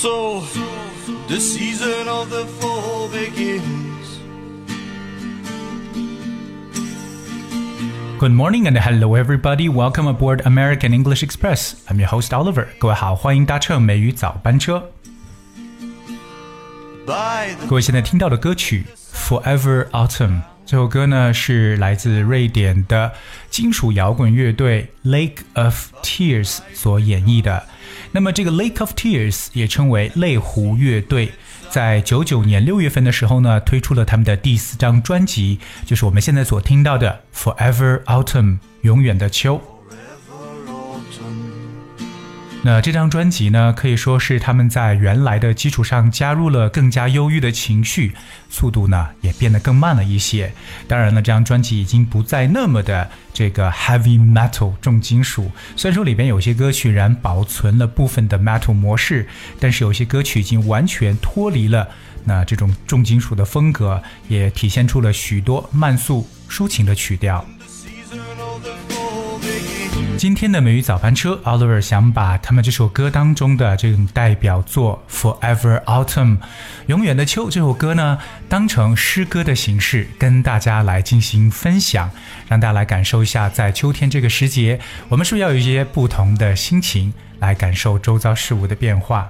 So the season of the fall begins. Good morning and hello everybody. Welcome aboard American English Express. I'm your host Oliver. 各位好，欢迎搭乘美语早班车。 By the 各位现在听到的歌曲《Forever Autumn》 这首歌呢，是来自瑞典的金属摇滚乐队 Lake of Tears 所演绎的。那么这个 Lake of Tears 也称为泪湖乐队，在九九年六月份的时候呢，推出了他们的第四张专辑，就是我们现在所听到的《Forever Autumn》永远的秋。那这张专辑呢，可以说是他们在原来的基础上加入了更加忧郁的情绪，速度呢也变得更慢了一些。当然了，这张专辑已经不再那么的这个 heavy metal 重金属，虽然说里边有些歌曲仍然保存了部分的 metal 模式，但是有些歌曲已经完全脱离了那这种重金属的风格，也体现出了许多慢速抒情的曲调。今天的美语早班车，Oliver 想把他们这首歌当中的这种代表作《Forever Autumn》永远的秋这首歌呢，当成诗歌的形式跟大家来进行分享，让大家来感受一下，在秋天这个时节，我们是不是要有一些不同的心情来感受周遭事物的变化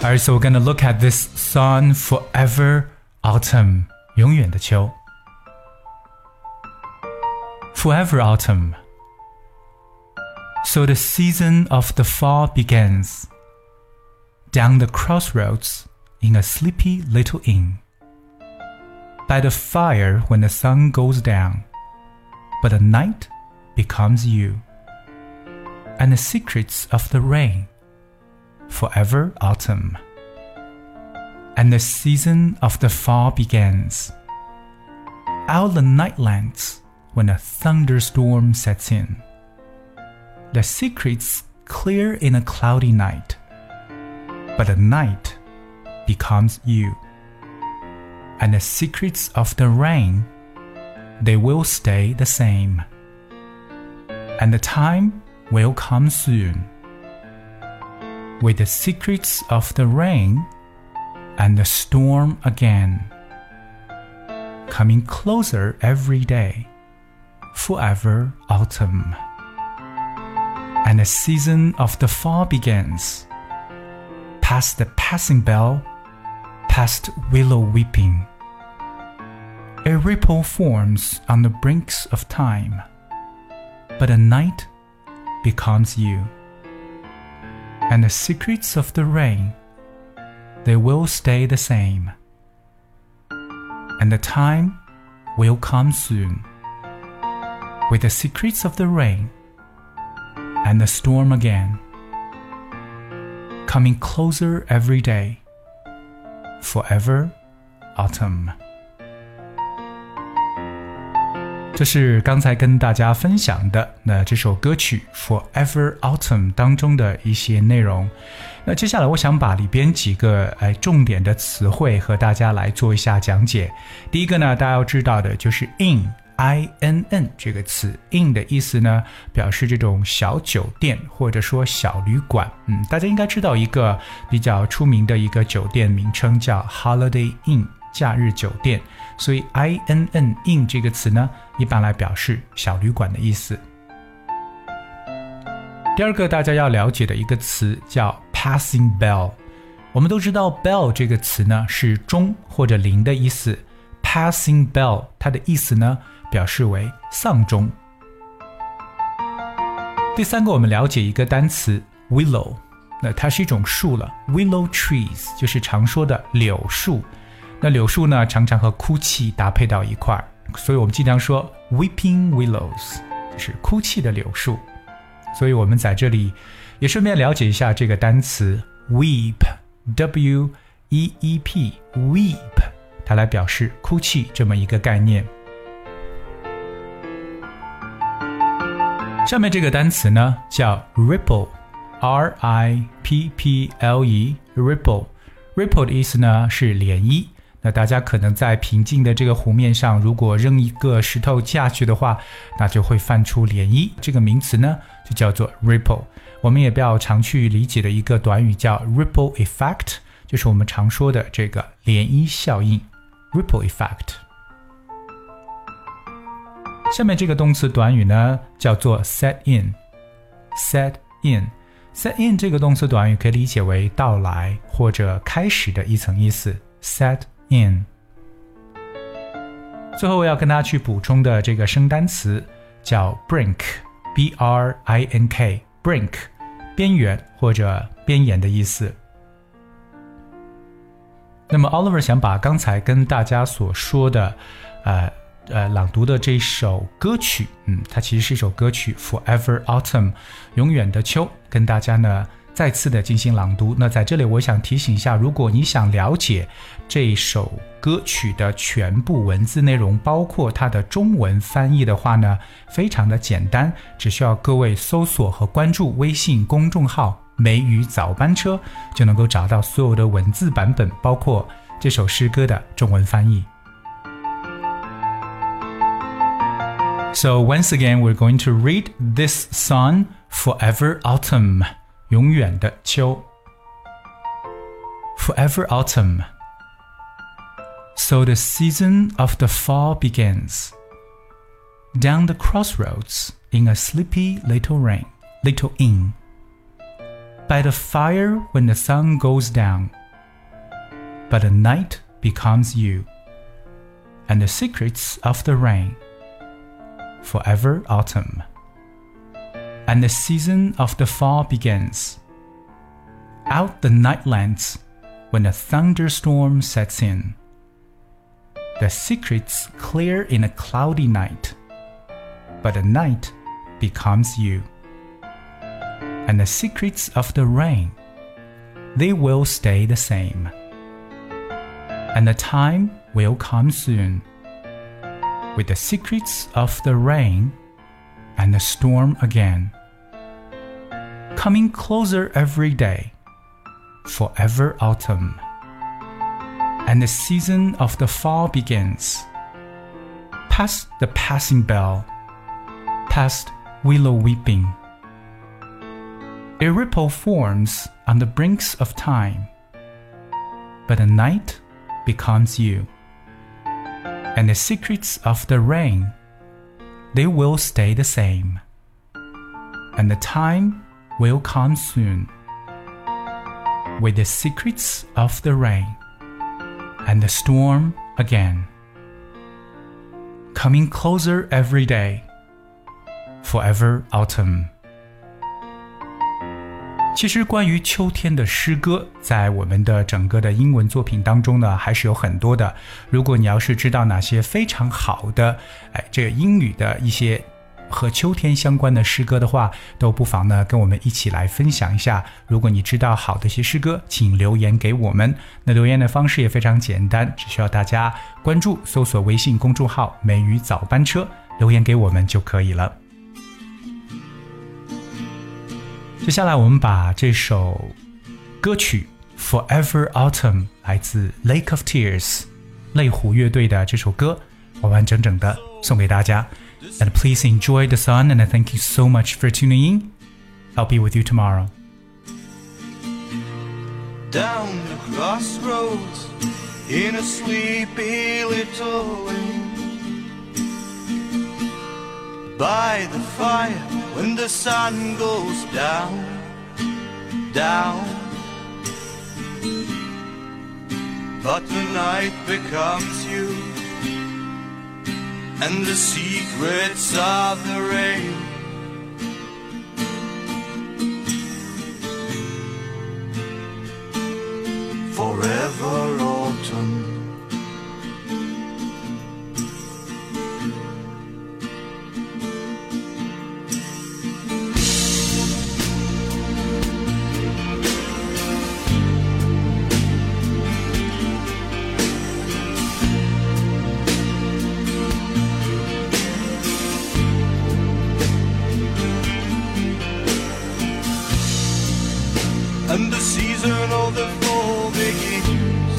？Alright, so we're gonna look at this song Forever Autumn 永远的秋。Forever Autumn So the season of the fall begins Down the crossroads in a sleepy little inn By the fire when the sun goes down But the night becomes you And the secrets of the rain forever autumn. And the season of the fall begins. Out the nightlands when a thunderstorm sets in. The secrets clear in a cloudy night, but the night becomes you. And the secrets of the rain, they will stay the same. And the time will come soon with the secrets of the rain and the storm again, coming closer every day, forever autumn. And the season of the fall begins, past the passing bell, past willow weeping. A ripple forms on the brinks of time, but a night becomes you and the secrets of the rain, they will stay the same. And the time will come soon with the secrets of the rain and the storm again, coming closer every day, forever autumn。这是刚才跟大家分享的那这首歌曲《Forever Autumn》当中的一些内容。那接下来，我想把里边几个哎重点的词汇和大家来做一下讲解。第一个呢，大家要知道的就是 inn。I N N 这个词，in 的意思呢，表示这种小酒店或者说小旅馆。嗯，大家应该知道一个比较出名的一个酒店名称叫 Holiday Inn。假日酒店，所以 i n n in 这个词呢，一般来表示小旅馆的意思。第二个大家要了解的一个词叫 passing bell。我们都知道 bell 这个词呢是钟或者铃的意思，passing bell 它的意思呢表示为丧钟。第三个我们了解一个单词 willow，那它是一种树了，willow trees 就是常说的柳树。那柳树呢，常常和哭泣搭配到一块儿，所以我们经常说 weeping willows，是哭泣的柳树。所以我们在这里也顺便了解一下这个单词 weep，w e e p，weep，它来表示哭泣这么一个概念。下面这个单词呢叫 ripple，r i p p l e，ripple，ripple 的意思呢是涟漪。那大家可能在平静的这个湖面上，如果扔一个石头下去的话，那就会泛出涟漪。这个名词呢，就叫做 ripple。我们也比较常去理解的一个短语叫 ripple effect，就是我们常说的这个涟漪效应 ripple effect。下面这个动词短语呢，叫做 set in。set in。set in 这个动词短语可以理解为到来或者开始的一层意思。set in。最后我要跟大家去补充的这个生单词叫 brink，b r i n k，brink，边缘或者边沿的意思。那么 Oliver 想把刚才跟大家所说的，呃呃朗读的这首歌曲，嗯，它其实是一首歌曲《Forever Autumn》，永远的秋，跟大家呢。再次的进行朗读。那在这里，我想提醒一下，如果你想了解这首歌曲的全部文字内容，包括它的中文翻译的话呢，非常的简单，只需要各位搜索和关注微信公众号“梅雨早班车”，就能够找到所有的文字版本，包括这首诗歌的中文翻译。So once again, we're going to read this song, "Forever Autumn." 永远的秋，Forever Autumn. So the season of the fall begins. Down the crossroads, in a sleepy little rain, little inn. By the fire when the sun goes down. But the night becomes you. And the secrets of the rain. Forever autumn and the season of the fall begins. Out the nightlands when a thunderstorm sets in. The secrets clear in a cloudy night, but the night becomes you. And the secrets of the rain, they will stay the same. And the time will come soon. With the secrets of the rain and the storm again coming closer every day. Forever autumn. And the season of the fall begins. Past the passing bell, past willow weeping. A ripple forms on the brinks of time. But the night becomes you. And the secrets of the rain, they will stay the same. And the time will come soon with the secrets of the rain and the storm again. Coming closer every day, forever autumn. 其实，关于秋天的诗歌，在我们的整个的英文作品当中呢，还是有很多的。如果你要是知道哪些非常好的，哎，这个英语的一些和秋天相关的诗歌的话，都不妨呢跟我们一起来分享一下。如果你知道好的一些诗歌，请留言给我们。那留言的方式也非常简单，只需要大家关注、搜索微信公众号“美语早班车”，留言给我们就可以了。接下来，我们把这首歌曲《Forever Autumn》来自 Lake of Tears 泪湖乐队的这首歌，完完整整的送给大家。And please enjoy the sun, and I thank you so much for tuning in. I'll be with you tomorrow. Down the crossroads in a sleepy little lane. By the fire when the sun goes down, down. But the night becomes you and the secrets of the rain. and the season of the fall begins.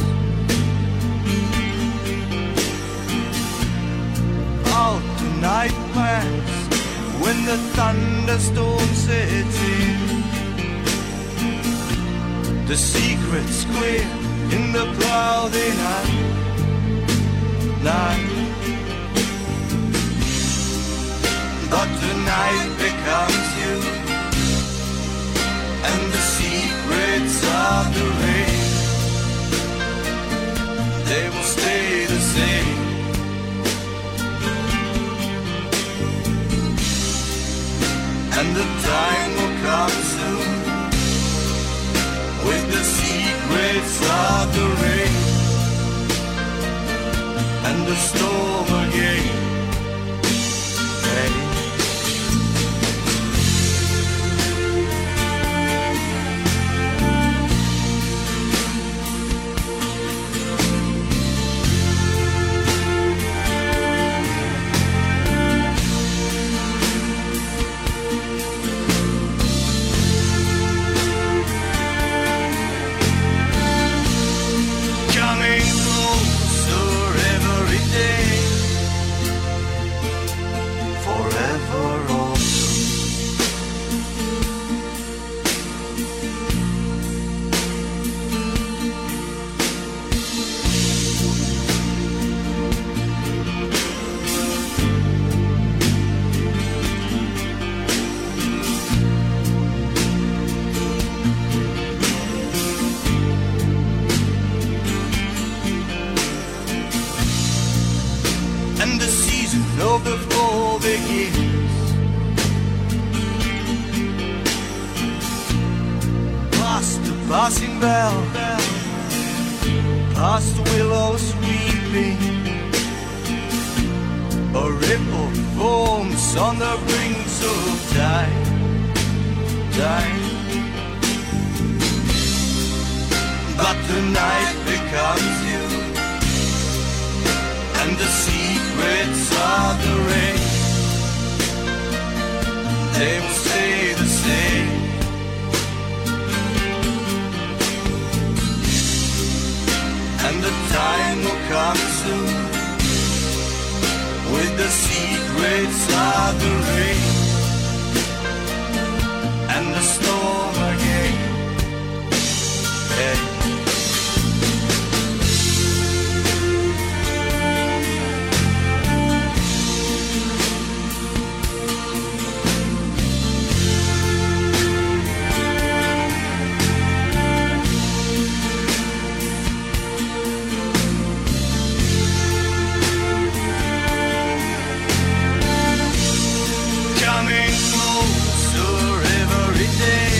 Out tonight plans when the thunderstorm sets in. The secret's clear in the cloudy night. Night. But tonight becomes season of the begins. Past the passing bell, past the willows weeping, a ripple forms on the brink of time, time. But the night becomes you and the secrets of the rain. They will stay the same. And the time will come soon. With the secrets of the rain. And the coming closer every day.